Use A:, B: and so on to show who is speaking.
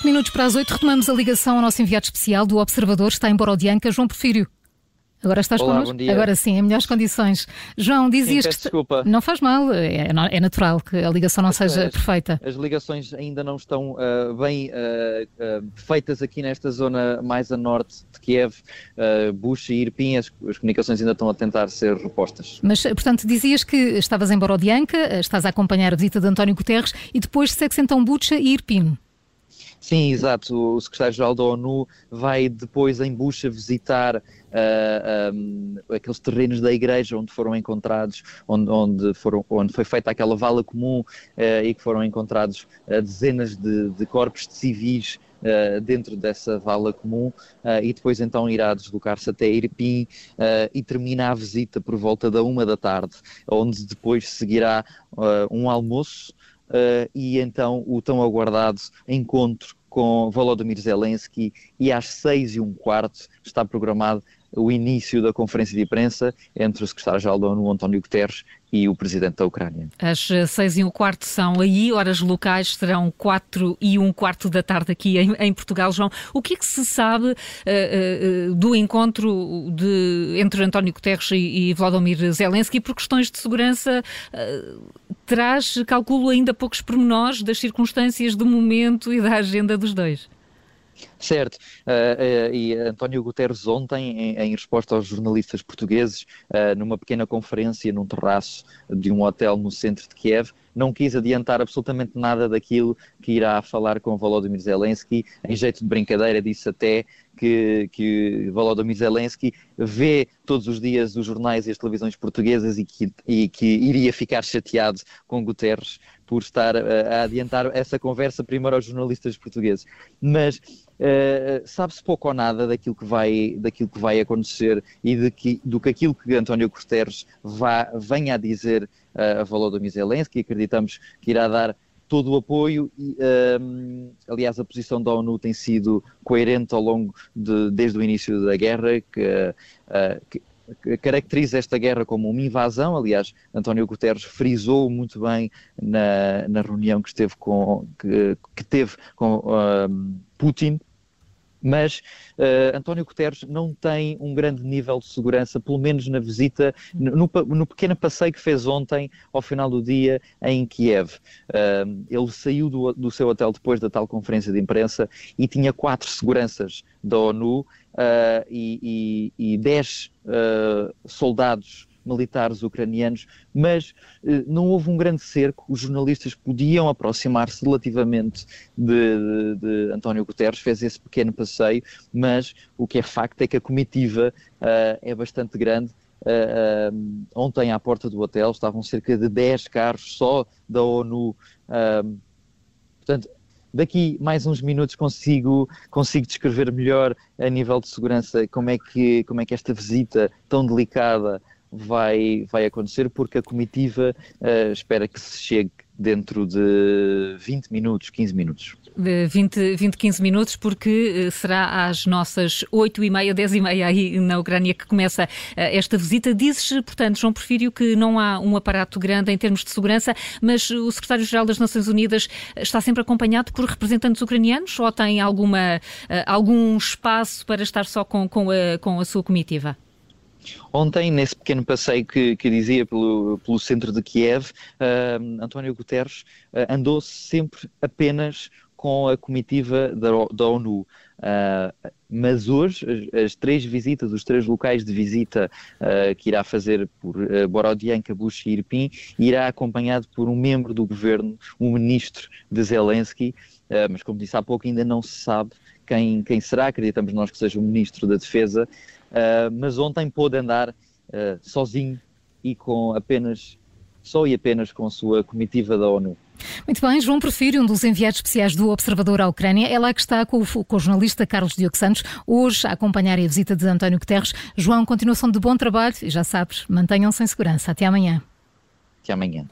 A: minutos para as 8, retomamos a ligação ao nosso enviado especial do Observador, está em Borodianca, João Porfírio. Agora estás
B: Olá,
A: connosco?
B: bom dia.
A: Agora sim, em melhores condições. João, dizias
B: Sim,
A: que.
B: desculpa.
A: Não faz mal, é, é natural que a ligação não seja
B: As-
A: perfeita.
B: As ligações ainda não estão ah, bem ah, ah, feitas aqui nesta zona mais a norte de Kiev, uh, Bucha e Irpin, as, as comunicações ainda estão a tentar ser repostas.
A: Mas, portanto, dizias que estavas em Borodianca, estás a acompanhar a visita de António Guterres e depois segue-se então Bucha e Irpino.
B: Sim, exato. O secretário-geral da ONU vai depois em Bucha visitar ah, ah, aqueles terrenos da igreja onde foram encontrados, onde, onde, foram, onde foi feita aquela vala comum ah, e que foram encontrados ah, dezenas de, de corpos de civis dentro dessa vala comum e depois então irá deslocar-se até Irpin ah, e termina a visita por volta da uma da tarde, onde depois seguirá um almoço Uh, e então o tão aguardado encontro com Volodymyr Zelensky e às seis e um quarto está programado o início da conferência de imprensa entre o secretário-geral da ONU, António Guterres, e o presidente da Ucrânia.
A: Eh, seis e um quarto são aí, horas locais serão quatro e um quarto da tarde aqui em, em Portugal. João, o que é que se sabe eh, eh, do encontro de, entre António Guterres e, e Volodymyr Zelensky por questões de segurança? eh, traz, calculo, ainda poucos pormenores das circunstâncias do momento e da agenda dos dois.
B: Certo, uh, uh, e António Guterres ontem, em, em resposta aos jornalistas portugueses, uh, numa pequena conferência num terraço de um hotel no centro de Kiev, não quis adiantar absolutamente nada daquilo que irá falar com Volodymyr Zelensky. Em jeito de brincadeira, disse até que, que Volodymyr Zelensky vê todos os dias os jornais e as televisões portuguesas e que, e que iria ficar chateado com Guterres por estar a, a adiantar essa conversa primeiro aos jornalistas portugueses. Mas Uh, sabe-se pouco ou nada daquilo que vai, daquilo que vai acontecer e de que, do que aquilo que António Guterres vá, venha a dizer uh, a Volodymyr Zelensky. Acreditamos que irá dar todo o apoio e, um, aliás, a posição da ONU tem sido coerente ao longo de, desde o início da guerra, que, uh, que caracteriza esta guerra como uma invasão. Aliás, António Guterres frisou muito bem na, na reunião que esteve com, que, que teve com um, Putin. Mas uh, António Guterres não tem um grande nível de segurança, pelo menos na visita, no, no pequeno passeio que fez ontem, ao final do dia, em Kiev. Uh, ele saiu do, do, seu hotel depois da tal conferência de imprensa e tinha quatro seguranças da ONU uh, e, e, e dez soldados militares ucranianos, mas eh, não houve um grande cerco, os jornalistas podiam aproximar-se relativamente de, de, de, António Guterres, fez esse pequeno passeio, mas o que é facto é que a comitiva uh, é bastante grande. Uh, uh, ontem à porta do hotel estavam cerca de 10 carros só da ONU. portanto, daqui mais uns minutos consigo, consigo descrever melhor a nível de segurança como é que, como é que esta visita tão delicada vai, vai acontecer, porque a comitiva uh, espera que se chegue dentro de 20 minutos, 15 minutos.
A: 20, 20 15 minutos, porque será às nossas 8 e meia, 10 e meia aí na Ucrânia que começa esta visita. Dizes, portanto, João Porfírio, que não há um aparato grande em termos de segurança, mas o secretário-geral das Nações Unidas está sempre acompanhado por representantes ucranianos ou tem alguma, algum espaço para estar só com, com, a, com a sua comitiva?
B: Ontem, nesse pequeno passeio que, que dizia pelo, pelo centro de Kiev, uh, António Guterres uh, andou sempre apenas com a comitiva da, da ONU. Uh, mas hoje, as, as, três visitas, os três locais de visita uh, que irá fazer por uh, Borodianka, e Irpin, irá acompanhado por um membro do governo, um ministro de Zelensky, mas como disse há pouco, ainda não se sabe quem, quem será, acreditamos nós que seja o ministro da Defesa, mas ontem pôde andar sozinho e com apenas, só e apenas com a sua comitiva da ONU.
A: Muito bem, João Porfírio, um dos enviados especiais do Observador à Ucrânia, é lá que está com o, com o jornalista Carlos Diogo Santos, hoje a acompanhar a visita de António Guterres. João, continuação de bom trabalho e já sabes, mantenham-se em segurança. Até amanhã.
B: Até amanhã.